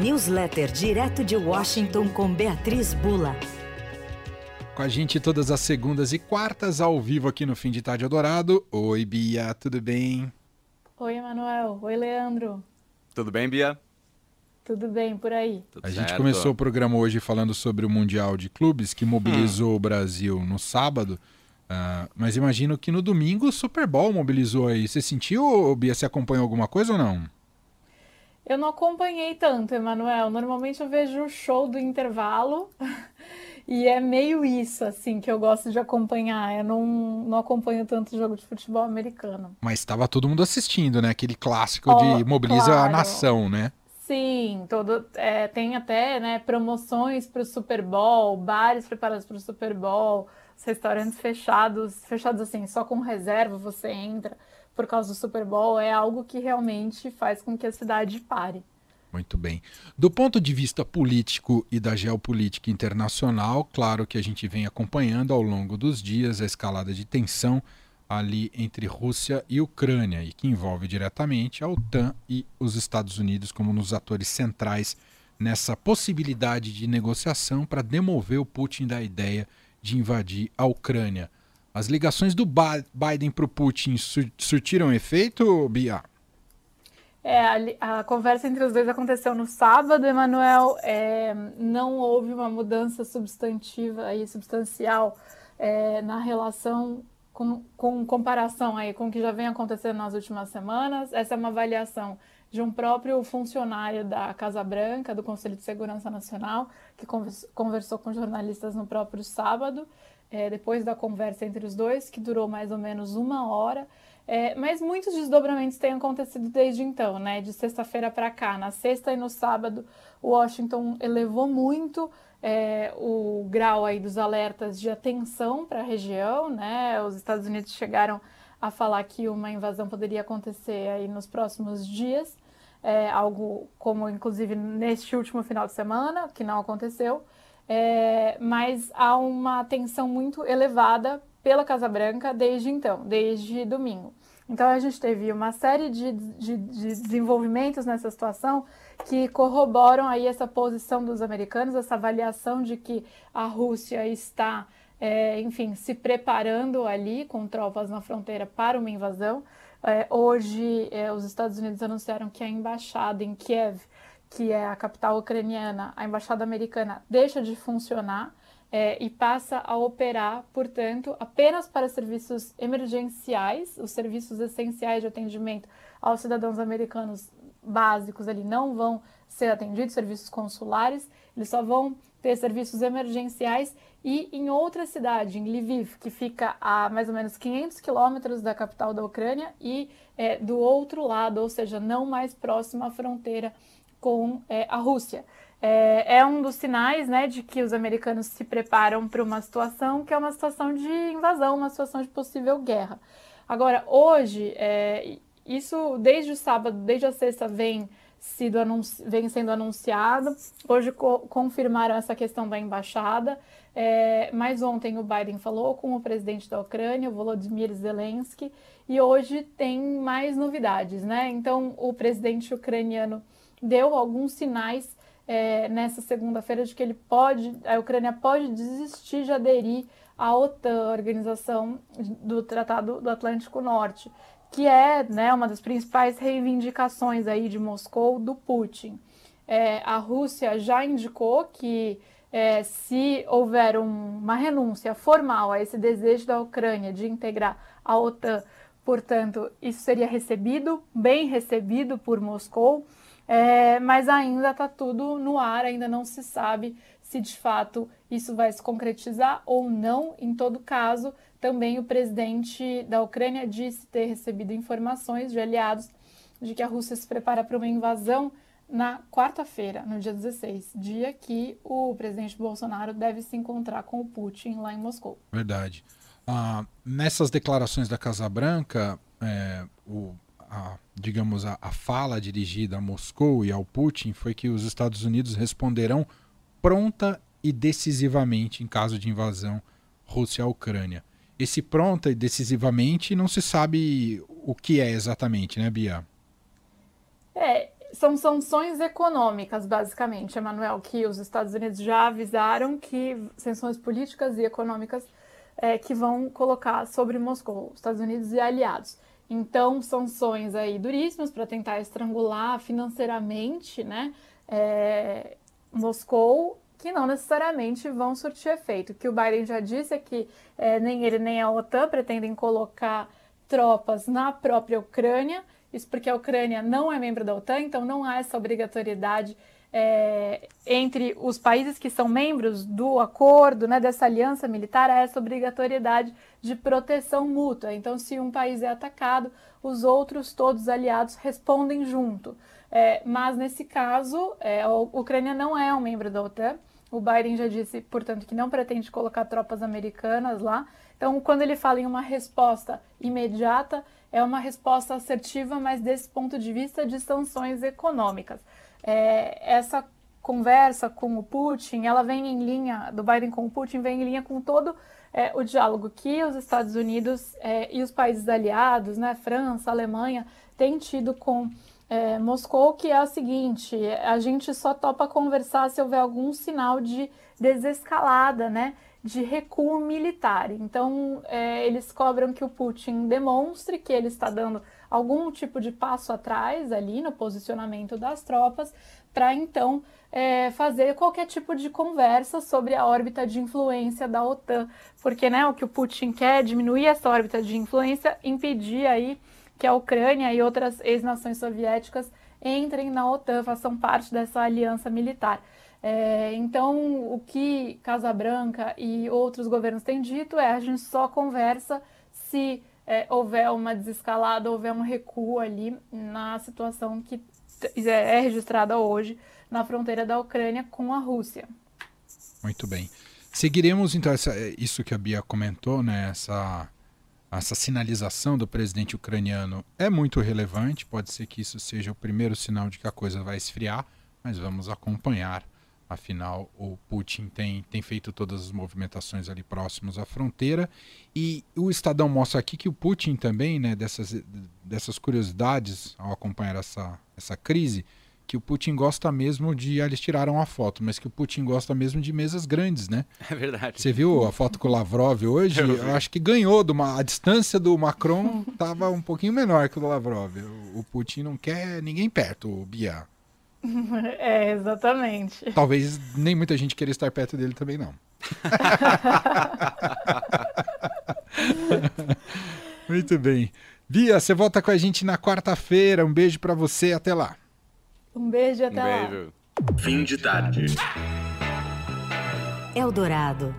Newsletter direto de Washington com Beatriz Bula. Com a gente todas as segundas e quartas, ao vivo aqui no Fim de Tarde Adorado. Oi, Bia, tudo bem? Oi, Emanuel. Oi, Leandro. Tudo bem, Bia? Tudo bem por aí. Tudo a certo. gente começou o programa hoje falando sobre o Mundial de Clubes, que mobilizou hum. o Brasil no sábado. Uh, mas imagino que no domingo o Super Bowl mobilizou aí. Você sentiu, Bia, você acompanhou alguma coisa ou não? Eu não acompanhei tanto, Emanuel. Normalmente eu vejo o show do intervalo e é meio isso, assim, que eu gosto de acompanhar. Eu não, não acompanho tanto jogo de futebol americano. Mas estava todo mundo assistindo, né? Aquele clássico oh, de mobiliza claro. a nação, né? Sim, todo, é, tem até né, promoções para o Super Bowl, bares preparados para o Super Bowl, restaurantes fechados, fechados assim, só com reserva você entra por causa do Super Bowl, é algo que realmente faz com que a cidade pare. Muito bem. Do ponto de vista político e da geopolítica internacional, claro que a gente vem acompanhando ao longo dos dias a escalada de tensão ali entre Rússia e Ucrânia e que envolve diretamente a OTAN e os Estados Unidos como nos atores centrais nessa possibilidade de negociação para demover o Putin da ideia de invadir a Ucrânia. As ligações do Biden para o Putin surtiram efeito, Bia? É, a, a, conversa entre os dois aconteceu no sábado, Emanuel. É, não houve uma mudança substantiva e substancial é, na relação com, com comparação aí com o que já vem acontecendo nas últimas semanas. Essa é uma avaliação de um próprio funcionário da Casa Branca, do Conselho de Segurança Nacional, que conversou com jornalistas no próprio sábado, é, depois da conversa entre os dois, que durou mais ou menos uma hora. É, mas muitos desdobramentos têm acontecido desde então, né? De sexta-feira para cá. Na sexta e no sábado, Washington elevou muito é, o grau aí dos alertas de atenção para a região, né? Os Estados Unidos chegaram a falar que uma invasão poderia acontecer aí nos próximos dias, é, algo como inclusive neste último final de semana, que não aconteceu, é, mas há uma atenção muito elevada pela Casa Branca desde então, desde domingo. Então a gente teve uma série de, de, de desenvolvimentos nessa situação que corroboram aí essa posição dos americanos, essa avaliação de que a Rússia está, é, enfim, se preparando ali com tropas na fronteira para uma invasão. É, hoje, é, os Estados Unidos anunciaram que a embaixada em Kiev, que é a capital ucraniana, a embaixada americana deixa de funcionar. É, e passa a operar, portanto, apenas para serviços emergenciais, os serviços essenciais de atendimento aos cidadãos americanos básicos ali não vão ser atendidos, serviços consulares, eles só vão ter serviços emergenciais e em outra cidade, em Lviv, que fica a mais ou menos 500 quilômetros da capital da Ucrânia e é, do outro lado, ou seja, não mais próximo à fronteira com é, a Rússia. É, é, um dos sinais né, de que os americanos se preparam para uma situação que é uma situação de invasão, uma situação de possível guerra. Agora, hoje, é, isso desde o sábado, desde a sexta, vem, sido vem sendo anunciado. Hoje co confirmaram essa questão da embaixada. É, mas ontem o Biden falou com o presidente da Ucrânia, Volodymyr Zelensky, e hoje tem mais novidades, né? Então, o presidente ucraniano deu alguns sinais é, nessa segunda-feira de que ele pode, a Ucrânia pode desistir de aderir à OTAN, a Organização do Tratado do Atlântico Norte que é né, uma das principais reivindicações aí de Moscou do Putin. É, a Rússia já indicou que é, se houver um, uma renúncia formal a esse desejo da Ucrânia de integrar a OTAN, portanto, isso seria recebido, bem recebido por Moscou, é, mas ainda está tudo no ar, ainda não se sabe se de fato isso vai se concretizar ou não. Em todo caso, também o presidente da Ucrânia disse ter recebido informações de aliados de que a Rússia se prepara para uma invasão na quarta-feira, no dia 16, dia que o presidente Bolsonaro deve se encontrar com o Putin lá em Moscou. Verdade. Ah, nessas declarações da Casa Branca, é, o, a, digamos, a, a fala dirigida a Moscou e ao Putin foi que os Estados Unidos responderão pronta e decisivamente em caso de invasão Rússia à Ucrânia esse pronta e decisivamente não se sabe o que é exatamente, né, Bia? É, são sanções econômicas, basicamente, Emanuel, que os Estados Unidos já avisaram que sanções políticas e econômicas é, que vão colocar sobre Moscou, Estados Unidos e aliados. Então, sanções aí duríssimas para tentar estrangular financeiramente, né, é, Moscou, que não necessariamente vão surtir efeito. O que o Biden já disse é que é, nem ele nem a OTAN pretendem colocar tropas na própria Ucrânia, isso porque a Ucrânia não é membro da OTAN, então não há essa obrigatoriedade é, entre os países que são membros do acordo, né, dessa aliança militar, há essa obrigatoriedade de proteção mútua. Então, se um país é atacado, os outros, todos aliados, respondem junto. É, mas nesse caso, é, a Ucrânia não é um membro da OTAN. O Biden já disse, portanto, que não pretende colocar tropas americanas lá. Então, quando ele fala em uma resposta imediata, é uma resposta assertiva, mas desse ponto de vista de sanções econômicas. É, essa conversa com o Putin, ela vem em linha, do Biden com o Putin, vem em linha com todo é, o diálogo que os Estados Unidos é, e os países aliados, né, França, Alemanha, têm tido com é, Moscou, que é o seguinte: a gente só topa conversar se houver algum sinal de desescalada, né? De recuo militar. Então, é, eles cobram que o Putin demonstre que ele está dando algum tipo de passo atrás ali no posicionamento das tropas, para então é, fazer qualquer tipo de conversa sobre a órbita de influência da OTAN, porque né, o que o Putin quer é diminuir essa órbita de influência, impedir aí que a Ucrânia e outras ex-nações soviéticas entrem na OTAN, façam parte dessa aliança militar. É, então, o que Casa Branca e outros governos têm dito é a gente só conversa se é, houver uma desescalada, houver um recuo ali na situação que é registrada hoje na fronteira da Ucrânia com a Rússia. Muito bem. Seguiremos então essa, isso que a Bia comentou, né? Essa, essa sinalização do presidente ucraniano é muito relevante. Pode ser que isso seja o primeiro sinal de que a coisa vai esfriar, mas vamos acompanhar Afinal, o Putin tem, tem feito todas as movimentações ali próximos à fronteira. E o Estadão mostra aqui que o Putin também, né, dessas, dessas curiosidades ao acompanhar essa, essa crise, que o Putin gosta mesmo de. Ah, eles tiraram a foto, mas que o Putin gosta mesmo de mesas grandes, né? É verdade. Você viu a foto com o Lavrov hoje? Eu, eu acho que ganhou. De uma, a distância do Macron estava um pouquinho menor que o do Lavrov. O, o Putin não quer ninguém perto, o Bia. É, exatamente. Talvez nem muita gente queira estar perto dele também, não. Muito bem. Bia, você volta com a gente na quarta-feira. Um beijo para você. Até lá. Um beijo até um lá. Beijo. Fim de tarde. Eldorado.